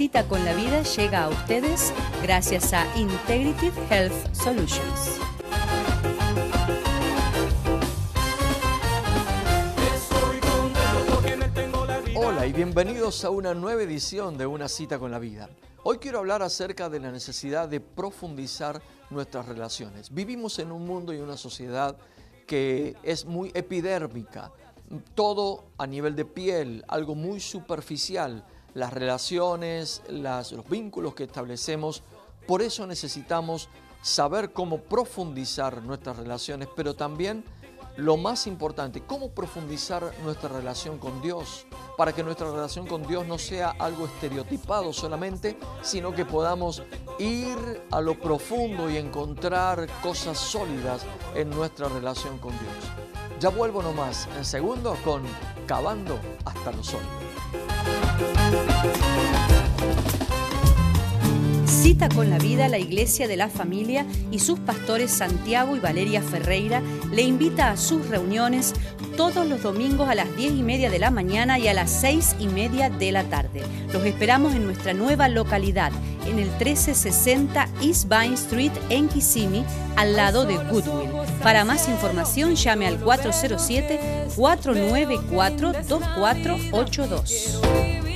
Cita con la vida llega a ustedes gracias a Integrative Health Solutions. Hola y bienvenidos a una nueva edición de Una cita con la vida. Hoy quiero hablar acerca de la necesidad de profundizar nuestras relaciones. Vivimos en un mundo y una sociedad que es muy epidérmica, todo a nivel de piel, algo muy superficial, las relaciones, los vínculos que establecemos. Por eso necesitamos saber cómo profundizar nuestras relaciones, pero también lo más importante, cómo profundizar nuestra relación con Dios, para que nuestra relación con Dios no sea algo estereotipado solamente, sino que podamos ir a lo profundo y encontrar cosas sólidas en nuestra relación con Dios. Ya vuelvo nomás en segundo con Cavando hasta lo sólido. Cita con la vida la Iglesia de la Familia y sus pastores Santiago y Valeria Ferreira le invita a sus reuniones todos los domingos a las 10 y media de la mañana y a las 6 y media de la tarde. Los esperamos en nuestra nueva localidad, en el 1360 East Vine Street en Kissimmee, al lado de Goodwill. Para más información llame al 407 494 2482.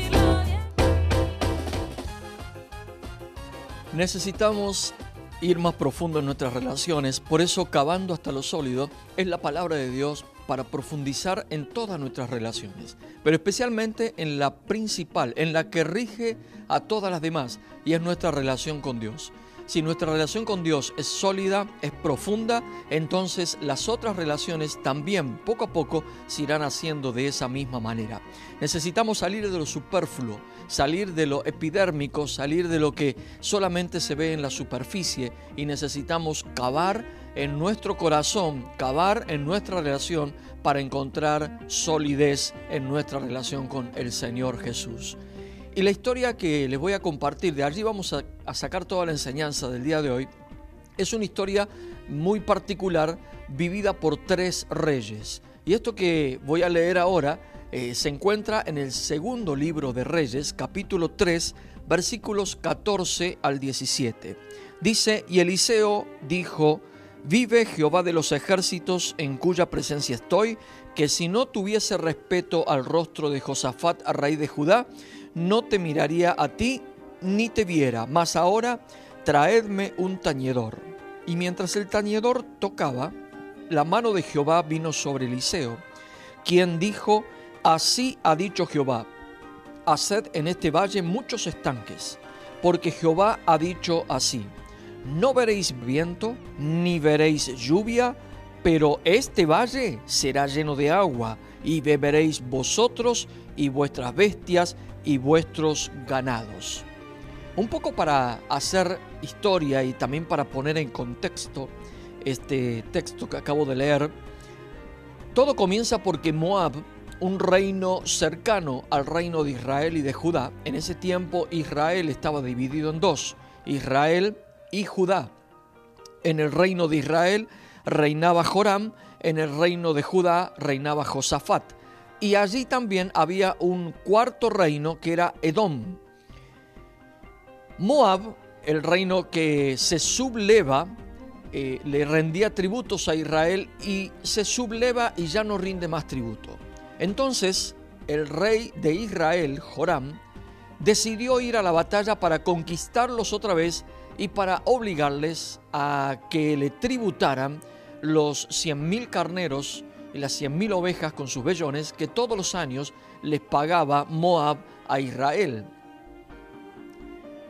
Necesitamos ir más profundo en nuestras relaciones, por eso cavando hasta lo sólido es la palabra de Dios para profundizar en todas nuestras relaciones, pero especialmente en la principal, en la que rige a todas las demás, y es nuestra relación con Dios. Si nuestra relación con Dios es sólida, es profunda, entonces las otras relaciones también poco a poco se irán haciendo de esa misma manera. Necesitamos salir de lo superfluo, salir de lo epidérmico, salir de lo que solamente se ve en la superficie y necesitamos cavar en nuestro corazón, cavar en nuestra relación para encontrar solidez en nuestra relación con el Señor Jesús. Y la historia que les voy a compartir, de allí vamos a, sacar toda la enseñanza del día de hoy, es una historia muy particular vivida por tres reyes. Y esto que voy a leer ahora eh, se encuentra en el segundo libro de Reyes, capítulo 3, versículos 14 al 17. Dice, y Eliseo dijo, Vive Jehová de los ejércitos en cuya presencia estoy, que si no tuviese respeto al rostro de Josafat a raíz de Judá, no te miraría a ti ni te viera, mas ahora traedme un tañedor. Y mientras el tañedor tocaba, la mano de Jehová vino sobre Eliseo, quien dijo, Así ha dicho Jehová, haced en este valle muchos estanques, porque Jehová ha dicho así, no veréis viento, ni veréis lluvia, pero este valle será lleno de agua, y beberéis vosotros y vuestras bestias y vuestros ganados. Un poco para hacer historia y también para poner en contexto este texto que acabo de leer, todo comienza porque Moab, un reino cercano al reino de Israel y de Judá, en ese tiempo Israel estaba dividido en dos, Israel y Judá. En el reino de Israel reinaba Joram, en el reino de Judá reinaba Josafat y allí también había un cuarto reino que era Edom. Moab, el reino que se subleva, eh, le rendía tributos a Israel y se subleva y ya no rinde más tributo. Entonces el rey de Israel, Joram, decidió ir a la batalla para conquistarlos otra vez y para obligarles a que le tributaran los cien mil carneros y las cien mil ovejas con sus vellones que todos los años les pagaba Moab a Israel.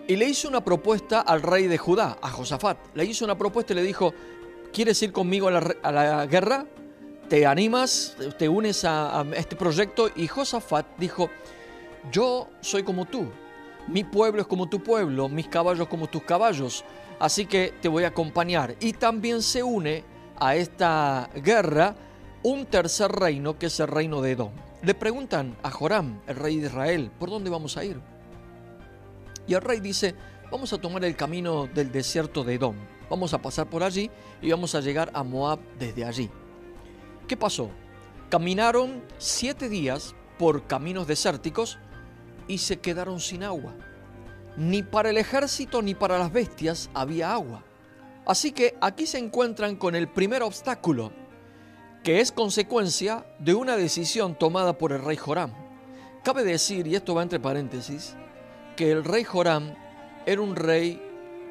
Y le hizo una propuesta al rey de Judá, a Josafat. Le hizo una propuesta y le dijo, ¿quieres ir conmigo a la, guerra? ¿Te animas? ¿Te unes a, a este proyecto? Y Josafat dijo, yo soy como tú. Mi pueblo es como tu pueblo, mis caballos como tus caballos. Así que te voy a acompañar. Y también se une a esta guerra un tercer reino que es el reino de Edom. Le preguntan a Joram, el rey de Israel, ¿por dónde vamos a ir? Y el rey dice, vamos a tomar el camino del desierto de Edom. Vamos a pasar por allí y vamos a llegar a Moab desde allí. ¿Qué pasó? Caminaron siete días por caminos desérticos y se quedaron sin agua. ni para el ejército ni para las bestias había agua. Así que aquí se encuentran con el primer obstáculo, que es consecuencia de una decisión tomada por el rey Joram. Cabe decir, y esto va entre paréntesis, que el rey Joram era un rey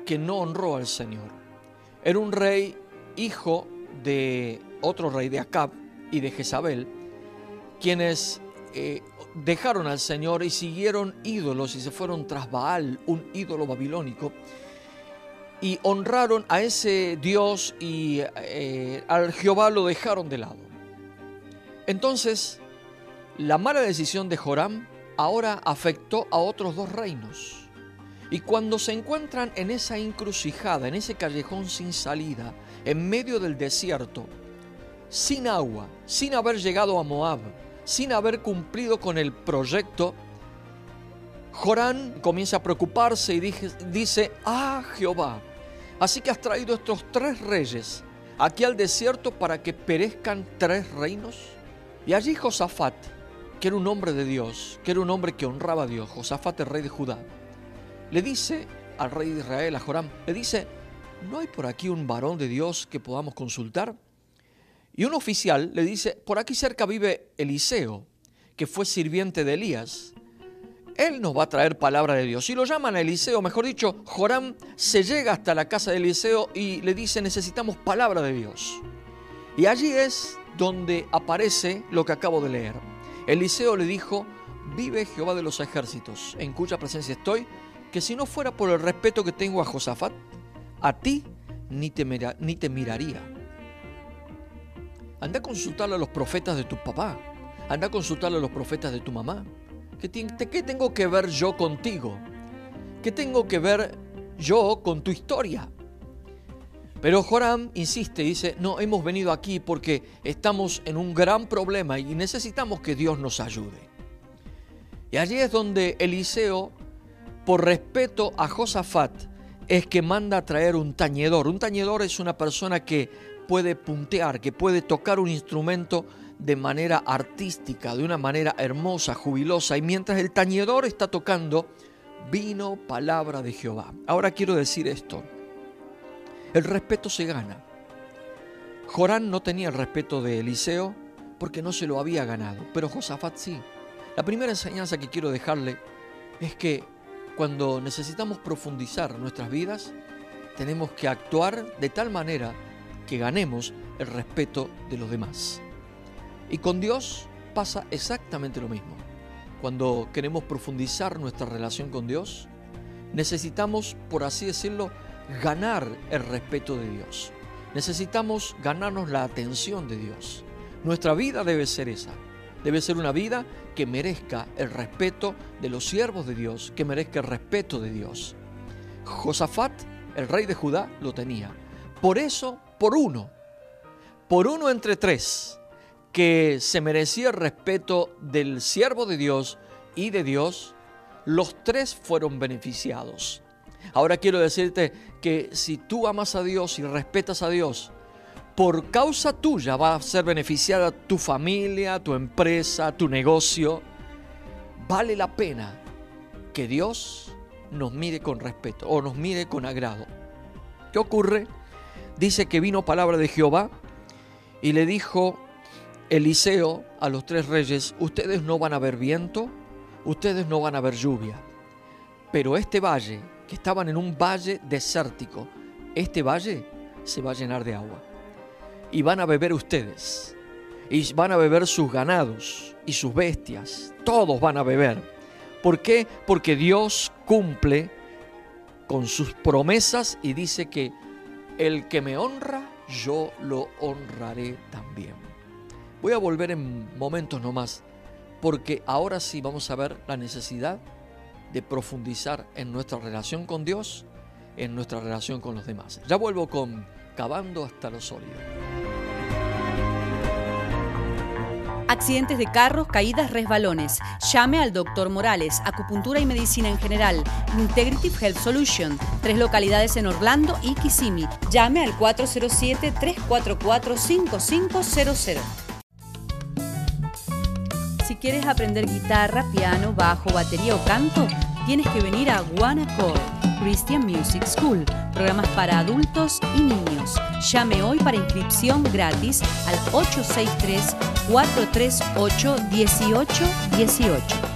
que no honró al Señor. Era un rey hijo de otro rey de Acab y de Jezabel, quienes eh, dejaron al Señor y siguieron ídolos y se fueron tras Baal, un ídolo babilónico, y honraron a ese Dios y eh, al Jehová lo dejaron de lado. Entonces, la mala decisión de Joram ahora afectó a otros dos reinos. Y cuando se encuentran en esa encrucijada, en ese callejón sin salida, en medio del desierto, sin agua, sin haber llegado a Moab, sin haber cumplido con el proyecto, Jorán comienza a preocuparse y dice, ah Jehová, así que has traído estos tres reyes aquí al desierto para que perezcan tres reinos. Y allí Josafat, que era un hombre de Dios, que era un hombre que honraba a Dios, Josafat el rey de Judá, le dice al rey de Israel, a Joram, le dice, ¿no hay por aquí un varón de Dios que podamos consultar? Y un oficial le dice, por aquí cerca vive Eliseo, que fue sirviente de Elías. Él nos va a traer palabra de Dios. Y lo llaman a Eliseo, mejor dicho, Joram se llega hasta la casa de Eliseo y le dice, necesitamos palabra de Dios. Y allí es donde aparece lo que acabo de leer. Eliseo le dijo, vive Jehová de los ejércitos, en cuya presencia estoy, que si no fuera por el respeto que tengo a Josafat, a ti ni te, ni te miraría. Anda a consultarle a los profetas de tu papá. Anda a consultarle a los profetas de tu mamá. ¿Qué, ¿Qué tengo que ver yo contigo? ¿Qué tengo que ver yo con tu historia? Pero Joram insiste, dice, no, hemos venido aquí porque estamos en un gran problema y necesitamos que Dios nos ayude. Y allí es donde Eliseo, por respeto a Josafat, es que manda a traer un tañedor. Un tañedor es una persona que puede puntear, que puede tocar un instrumento de manera artística, de una manera hermosa, jubilosa, y mientras el tañedor está tocando, vino palabra de Jehová. Ahora quiero decir esto, el respeto se gana. Jorán no tenía el respeto de Eliseo porque no se lo había ganado, pero Josafat sí. La primera enseñanza que quiero dejarle es que cuando necesitamos profundizar nuestras vidas, tenemos que actuar de tal manera que ganemos el respeto de los demás. Y con Dios pasa exactamente lo mismo. Cuando queremos profundizar nuestra relación con Dios, necesitamos, por así decirlo, ganar el respeto de Dios. Necesitamos ganarnos la atención de Dios. Nuestra vida debe ser esa. Debe ser una vida que merezca el respeto de los siervos de Dios, que merezca el respeto de Dios. Josafat, el rey de Judá, lo tenía. Por eso por uno, por uno entre tres, que se merecía el respeto del siervo de Dios y de Dios, los tres fueron beneficiados. Ahora quiero decirte que si tú amas a Dios y respetas a Dios, por causa tuya va a ser beneficiada tu familia, tu empresa, tu negocio. Vale la pena que Dios nos mire con respeto o nos mire con agrado. ¿Qué ocurre? dice que vino palabra de Jehová y le dijo Eliseo a los tres reyes, ustedes no van a ver viento, ustedes no van a ver lluvia, pero este valle, que estaban en un valle desértico, este valle se va a llenar de agua. Y van a beber ustedes, y van a beber sus ganados y sus bestias, todos van a beber. ¿Por qué? Porque Dios cumple con sus promesas y dice que el que me honra, yo lo honraré también. Voy a volver en momentos nomás, porque ahora sí vamos a ver la necesidad de profundizar en nuestra relación con Dios, en nuestra relación con los demás. Ya vuelvo con Cavando hasta lo sólido. Accidentes de carros, caídas, resbalones. Llame al doctor Morales, acupuntura y medicina en general. Integrative Health Solution. Tres localidades en Orlando y Kissimmee. Llame al 407-344-5500. Quieres aprender guitarra, piano, bajo, batería o canto, tienes que venir a Accord Christian Music School, programas para adultos y niños. Llame hoy para inscripción gratis al 863 438 1818.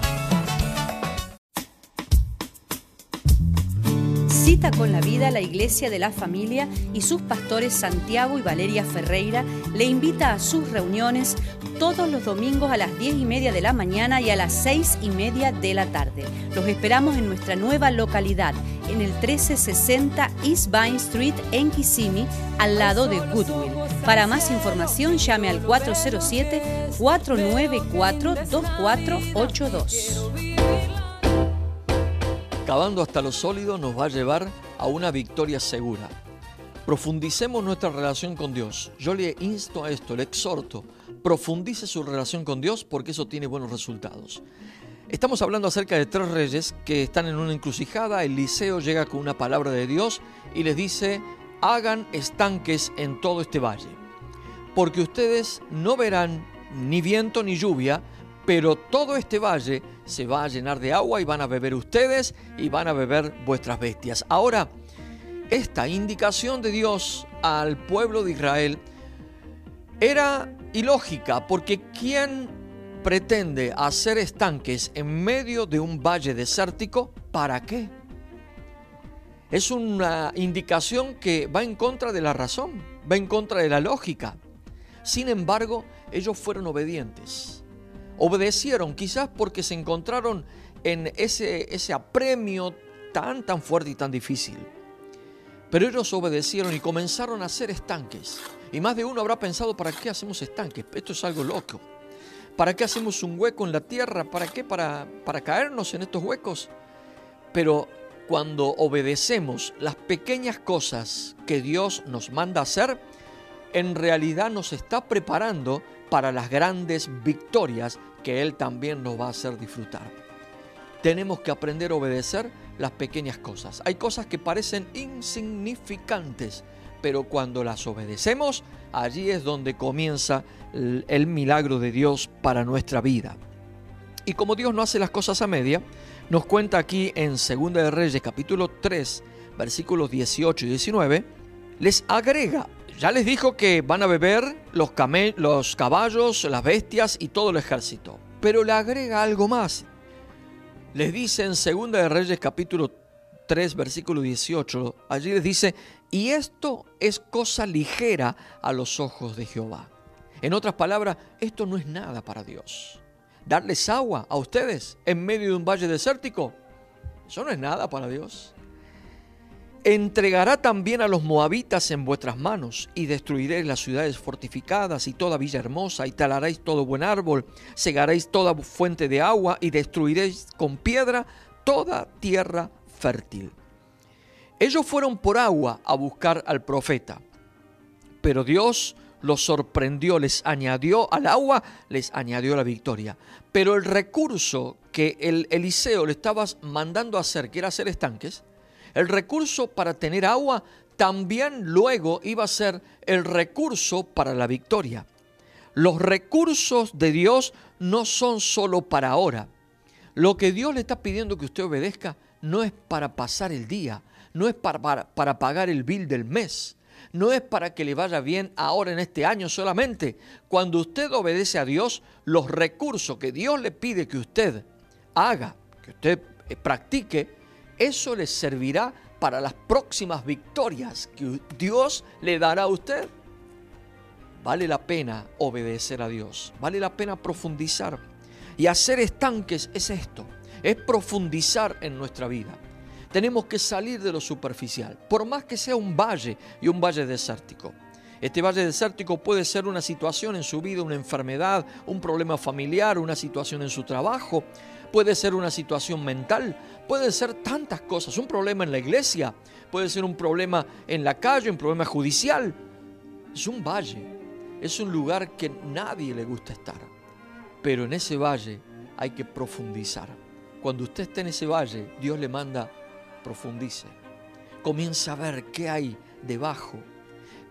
Cita con la vida la Iglesia de la Familia y sus pastores Santiago y Valeria Ferreira le invita a sus reuniones todos los domingos a las 10 y media de la mañana y a las 6 y media de la tarde. Los esperamos en nuestra nueva localidad, en el 1360 East Vine Street en Kissimmee, al lado de Goodwill. Para más información llame al 407-494-2482. Cavando hasta lo sólido nos va a llevar a una victoria segura. Profundicemos nuestra relación con Dios. Yo le insto a esto, le exhorto, profundice su relación con Dios porque eso tiene buenos resultados. Estamos hablando acerca de tres reyes que están en una encrucijada. Eliseo llega con una palabra de Dios y les dice, hagan estanques en todo este valle, porque ustedes no verán ni viento ni lluvia, pero todo este valle se va a llenar de agua y van a beber ustedes y van a beber vuestras bestias. Ahora, esta indicación de Dios al pueblo de Israel era ilógica porque ¿quién pretende hacer estanques en medio de un valle desértico? ¿Para qué? Es una indicación que va en contra de la razón, va en contra de la lógica. Sin embargo, ellos fueron obedientes obedecieron, quizás porque se encontraron en ese, ese apremio tan, tan fuerte y tan difícil. Pero ellos obedecieron y comenzaron a hacer estanques. Y más de uno habrá pensado, ¿para qué hacemos estanques? Esto es algo loco. ¿Para qué hacemos un hueco en la tierra? ¿Para qué? ¿Para, para caernos en estos huecos? Pero cuando obedecemos las pequeñas cosas que Dios nos manda hacer, en realidad nos está preparando para las grandes victorias que Él también nos va a hacer disfrutar. Tenemos que aprender a obedecer las pequeñas cosas. Hay cosas que parecen insignificantes, pero cuando las obedecemos, allí es donde comienza el, milagro de Dios para nuestra vida. Y como Dios no hace las cosas a media, nos cuenta aquí en 2 de Reyes capítulo 3, versículos 18 y 19, les agrega ya les dijo que van a beber los, los caballos, las bestias y todo el ejército. Pero le agrega algo más. Les dice en 2 de Reyes capítulo 3 versículo 18, allí les dice, y esto es cosa ligera a los ojos de Jehová. En otras palabras, esto no es nada para Dios. Darles agua a ustedes en medio de un valle desértico, eso no es nada para Dios entregará también a los moabitas en vuestras manos, y destruiréis las ciudades fortificadas y toda villa hermosa, y talaréis todo buen árbol, segaréis toda fuente de agua, y destruiréis con piedra toda tierra fértil. Ellos fueron por agua a buscar al profeta, pero Dios los sorprendió, les añadió al agua, les añadió la victoria. Pero el recurso que el Eliseo le estaba mandando hacer, que era hacer estanques, el recurso para tener agua también luego iba a ser el recurso para la victoria. Los recursos de Dios no son solo para ahora. Lo que Dios le está pidiendo que usted obedezca no es para pasar el día, no es para, para, pagar el bill del mes, no es para que le vaya bien ahora en este año solamente. Cuando usted obedece a Dios, los recursos que Dios le pide que usted haga, que usted eh, practique, eso le servirá para las próximas victorias que Dios le dará a usted. Vale la pena obedecer a Dios, vale la pena profundizar. Y hacer estanques es esto, es profundizar en nuestra vida. Tenemos que salir de lo superficial, por más que sea un valle y un valle desértico. Este valle desértico puede ser una situación en su vida, una enfermedad, un problema familiar, una situación en su trabajo, puede ser una situación mental, puede ser tantas cosas, un problema en la iglesia, puede ser un problema en la calle, un problema judicial. Es un valle, es un lugar que nadie le gusta estar, pero en ese valle hay que profundizar. Cuando usted esté en ese valle, Dios le manda, profundice. Comience a ver qué hay debajo.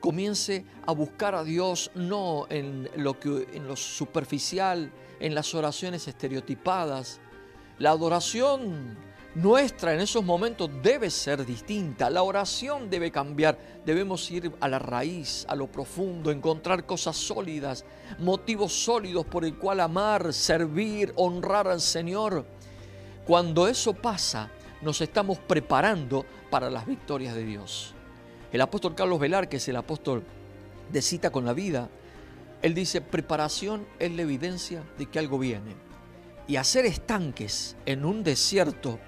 Comience a buscar a Dios no en lo, que, en lo superficial, en las oraciones estereotipadas, la adoración nuestra en esos momentos debe ser distinta. La oración debe cambiar. Debemos ir a la raíz, a lo profundo, encontrar cosas sólidas, motivos sólidos por el cual amar, servir, honrar al Señor. Cuando eso pasa, nos estamos preparando para las victorias de Dios. El apóstol Carlos Velar, que es el apóstol de cita con la vida, él dice, preparación es la evidencia de que algo viene. Y hacer estanques en un desierto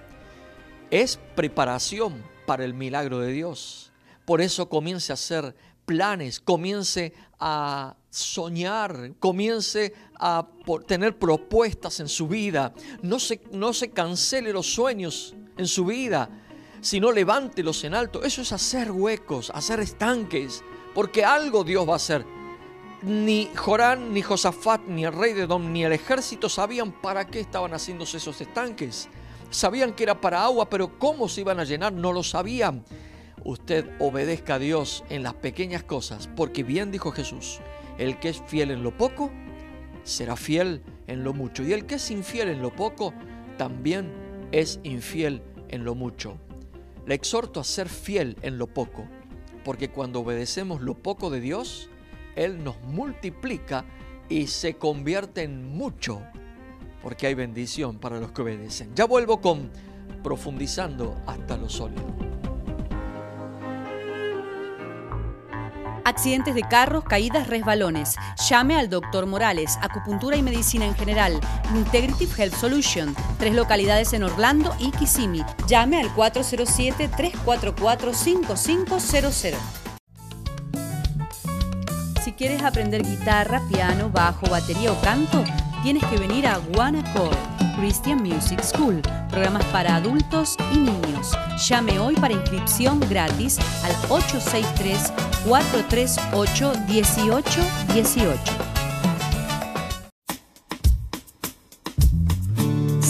es preparación para el milagro de Dios. Por eso comience a hacer planes, comience a soñar, comience a tener propuestas en su vida. No se, no se cancele los sueños en su vida, sino levántelos en alto. Eso es hacer huecos, hacer estanques, porque algo Dios va a hacer. Ni Jorán, ni Josafat, ni el rey de Dom, ni el ejército sabían para qué estaban haciéndose esos estanques. Sabían que era para agua, pero cómo se iban a llenar no lo sabían. Usted obedezca a Dios en las pequeñas cosas, porque bien dijo Jesús, el que es fiel en lo poco, será fiel en lo mucho. Y el que es infiel en lo poco, también es infiel en lo mucho. Le exhorto a ser fiel en lo poco, porque cuando obedecemos lo poco de Dios, Él nos multiplica y se convierte en mucho porque hay bendición para los que obedecen. Ya vuelvo con profundizando hasta lo sólido. Accidentes de carros, caídas, resbalones. Llame al doctor Morales, acupuntura y medicina en general. Integrative Health Solution, tres localidades en Orlando y Kissimmee. Llame al 407-344-5500. Quieres aprender guitarra, piano, bajo, batería o canto, tienes que venir a Accord Christian Music School, programas para adultos y niños. Llame hoy para inscripción gratis al 863-438-1818.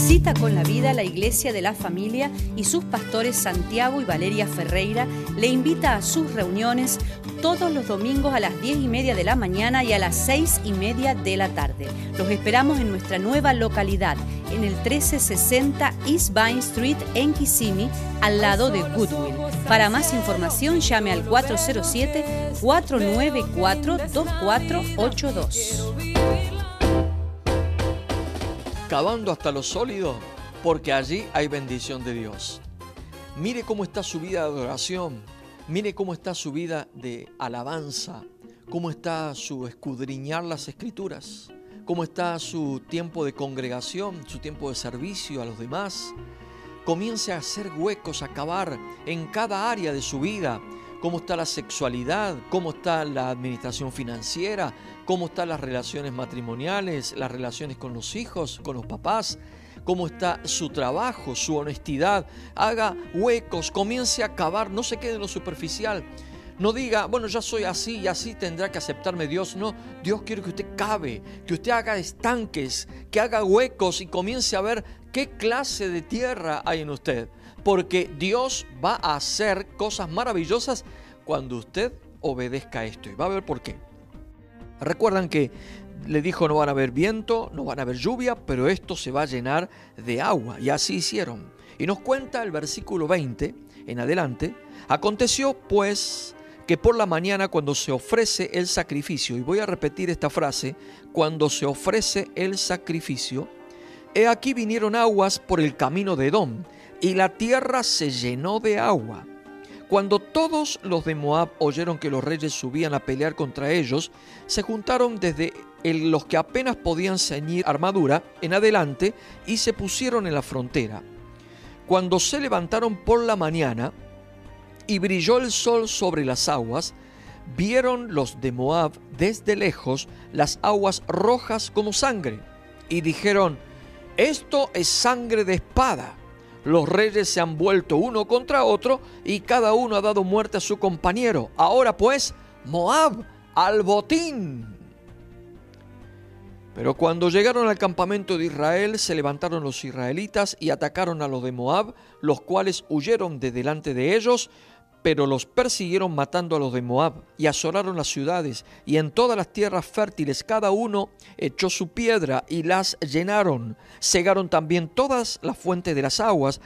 Cita con la vida la Iglesia de la Familia y sus pastores Santiago y Valeria Ferreira le invita a sus reuniones todos los domingos a las 10 y media de la mañana y a las 6 y media de la tarde. Los esperamos en nuestra nueva localidad, en el 1360 East Vine Street en Kissimmee, al lado de Goodwill. Para más información llame al 407-494-2482 cavando hasta lo sólido, porque allí hay bendición de Dios. Mire cómo está su vida de adoración, mire cómo está su vida de alabanza, cómo está su escudriñar las escrituras, cómo está su tiempo de congregación, su tiempo de servicio a los demás. Comience a hacer huecos, a cavar en cada área de su vida, cómo está la sexualidad, cómo está la administración financiera, cómo están las relaciones matrimoniales, las relaciones con los hijos, con los papás, cómo está su trabajo, su honestidad. Haga huecos, comience a cavar, no se quede en lo superficial. No diga, bueno, ya soy así y así tendrá que aceptarme Dios. No, Dios quiere que usted cabe, que usted haga estanques, que haga huecos y comience a ver qué clase de tierra hay en usted porque Dios va a hacer cosas maravillosas cuando usted obedezca esto. Y va a ver por qué. Recuerdan que le dijo no van a haber viento, no van a haber lluvia, pero esto se va a llenar de agua. Y así hicieron. Y nos cuenta el versículo 20 en adelante. Aconteció pues que por la mañana cuando se ofrece el sacrificio, y voy a repetir esta frase, cuando se ofrece el sacrificio, he aquí vinieron aguas por el camino de Edom, y la tierra se llenó de agua. Cuando todos los de Moab oyeron que los reyes subían a pelear contra ellos, se juntaron desde los que apenas podían ceñir armadura en adelante y se pusieron en la frontera. Cuando se levantaron por la mañana y brilló el sol sobre las aguas, vieron los de Moab desde lejos las aguas rojas como sangre y dijeron, esto es sangre de espada los reyes se han vuelto uno contra otro y cada uno ha dado muerte a su compañero. Ahora pues, Moab al botín. Pero cuando llegaron al campamento de Israel, se levantaron los israelitas y atacaron a los de Moab, los cuales huyeron de delante de ellos, pero los persiguieron matando a los de Moab y asolaron las ciudades y en todas las tierras fértiles cada uno echó su piedra y las llenaron. Cegaron también todas las fuentes de las aguas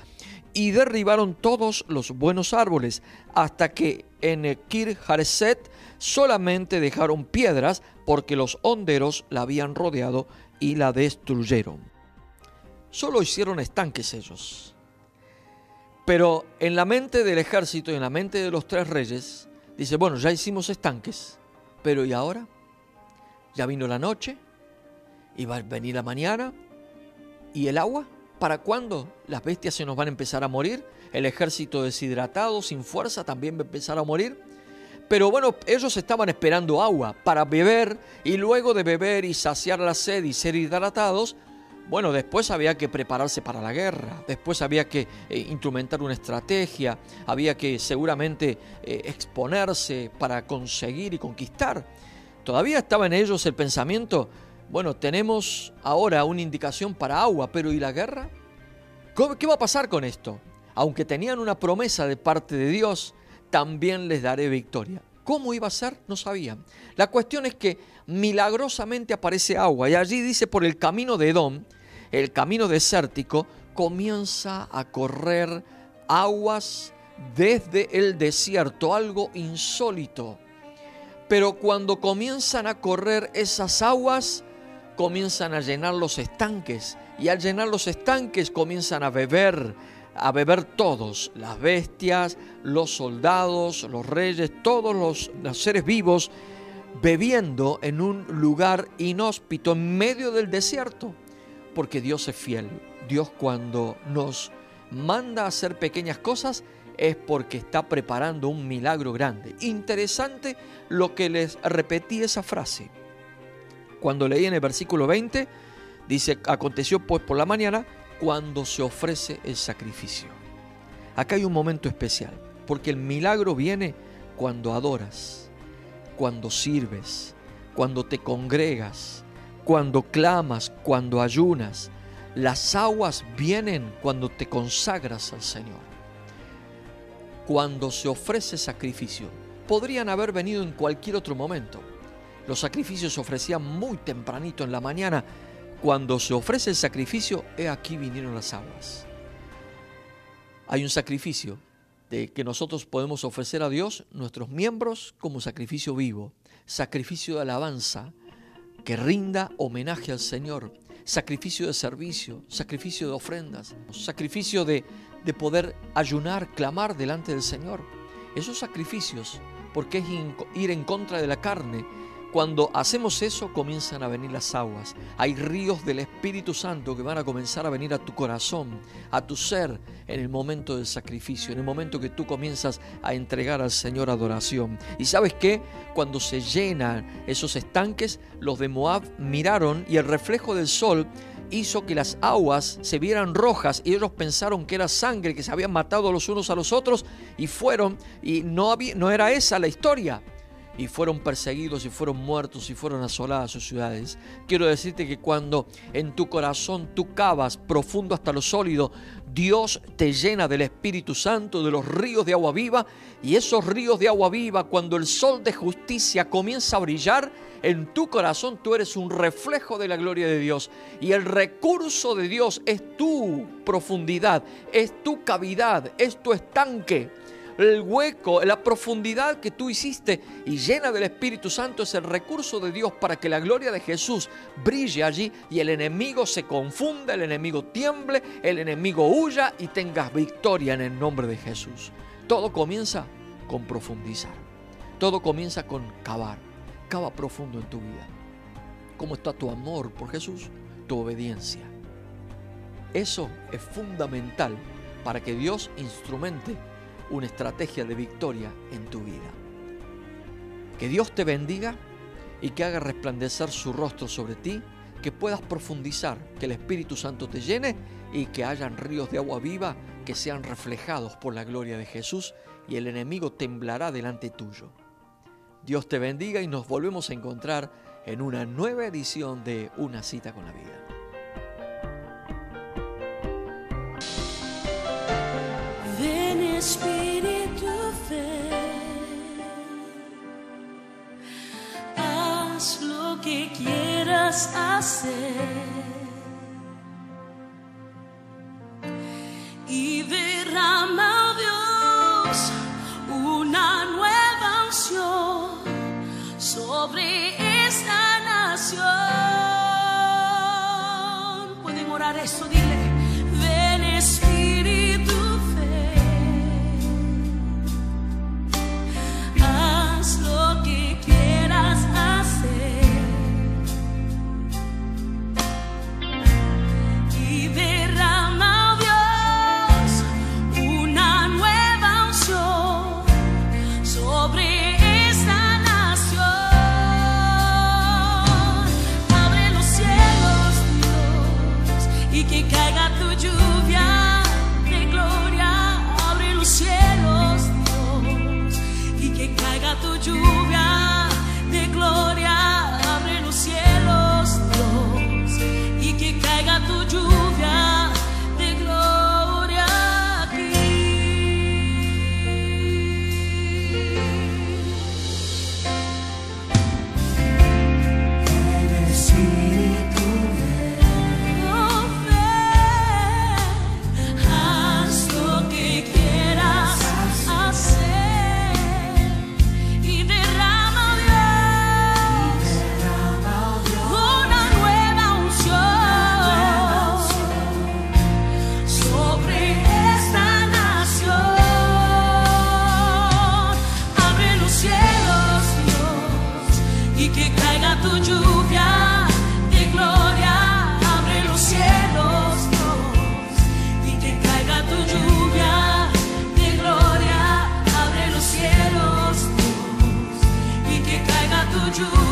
y derribaron todos los buenos árboles, hasta que en Kir Hareset solamente dejaron piedras, porque los honderos la habían rodeado y la destruyeron. Solo hicieron estanques ellos. Pero en la mente del ejército y en la mente de los tres reyes, dice, bueno, ya hicimos estanques, pero ¿y ahora? Ya vino la noche, y va a venir la mañana, ¿y el agua? ¿Para cuándo las bestias se nos van a empezar a morir? El ejército deshidratado, sin fuerza, también va a empezar a morir. Pero bueno, ellos estaban esperando agua para beber y luego de beber y saciar la sed y ser hidratados, bueno, después había que prepararse para la guerra, después había que eh, instrumentar una estrategia, había que seguramente eh, exponerse para conseguir y conquistar. Todavía estaba en ellos el pensamiento, bueno, tenemos ahora una indicación para agua, pero ¿y la guerra? ¿Qué va a pasar con esto? Aunque tenían una promesa de parte de Dios, también les daré victoria. ¿Cómo iba a ser? No sabían. La cuestión es que milagrosamente aparece agua y allí dice por el camino de Edom, el camino desértico, comienza a correr aguas desde el desierto, algo insólito. Pero cuando comienzan a correr esas aguas, comienzan a llenar los estanques y al llenar los estanques comienzan a beber, a beber todos, las bestias, los soldados, los reyes, todos los, seres vivos, bebiendo en un lugar inhóspito, en medio del desierto, porque Dios es fiel. Dios cuando nos manda a hacer pequeñas cosas es porque está preparando un milagro grande. Interesante lo que les repetí esa frase cuando leí en el versículo 20, dice, aconteció pues por la mañana cuando se ofrece el sacrificio. Acá hay un momento especial, porque el milagro viene cuando adoras, cuando sirves, cuando te congregas, cuando clamas, cuando ayunas. Las aguas vienen cuando te consagras al Señor. Cuando se ofrece sacrificio, podrían haber venido en cualquier otro momento, los sacrificios se ofrecían muy tempranito en la mañana. Cuando se ofrece el sacrificio, he aquí vinieron las aguas. Hay un sacrificio de que nosotros podemos ofrecer a Dios, nuestros miembros, como sacrificio vivo, sacrificio de alabanza, que rinda homenaje al Señor, sacrificio de servicio, sacrificio de ofrendas, sacrificio de, de poder ayunar, clamar delante del Señor. Esos sacrificios, porque es ir en contra de la carne, cuando hacemos eso comienzan a venir las aguas. Hay ríos del Espíritu Santo que van a comenzar a venir a tu corazón, a tu ser, en el momento del sacrificio, en el momento que tú comienzas a entregar al Señor adoración. Y sabes qué? Cuando se llenan esos estanques, los de Moab miraron y el reflejo del sol hizo que las aguas se vieran rojas y ellos pensaron que era sangre, que se habían matado los unos a los otros y fueron y no, había, no era esa la historia y fueron perseguidos y fueron muertos y fueron asoladas sus ciudades. Quiero decirte que cuando en tu corazón tú cavas profundo hasta lo sólido, Dios te llena del Espíritu Santo, de los ríos de agua viva, y esos ríos de agua viva, cuando el sol de justicia comienza a brillar, en tu corazón tú eres un reflejo de la gloria de Dios. Y el recurso de Dios es tu profundidad, es tu cavidad, es tu estanque el hueco, la profundidad que tú hiciste y llena del Espíritu Santo es el recurso de Dios para que la gloria de Jesús brille allí y el enemigo se confunda, el enemigo tiemble, el enemigo huya y tengas victoria en el nombre de Jesús. Todo comienza con profundizar. Todo comienza con cavar. Cava profundo en tu vida. ¿Cómo está tu amor por Jesús? Tu obediencia. Eso es fundamental para que Dios instrumente una estrategia de victoria en tu vida. Que Dios te bendiga y que haga resplandecer su rostro sobre ti, que puedas profundizar, que el Espíritu Santo te llene y que hayan ríos de agua viva que sean reflejados por la gloria de Jesús y el enemigo temblará delante tuyo. Dios te bendiga y nos volvemos a encontrar en una nueva edición de Una cita con la vida. Quieras hacer. y you.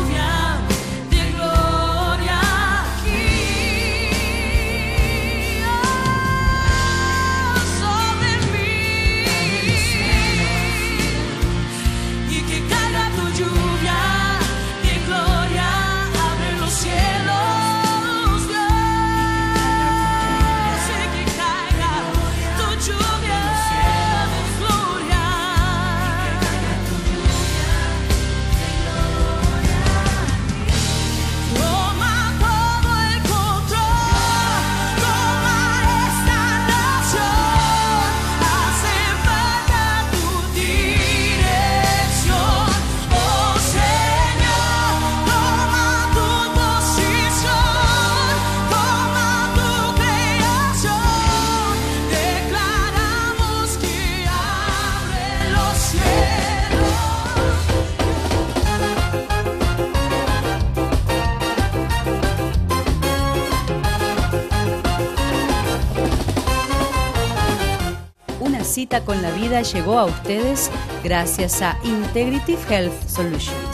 con la vida llegó a ustedes gracias a Integrative Health Solutions.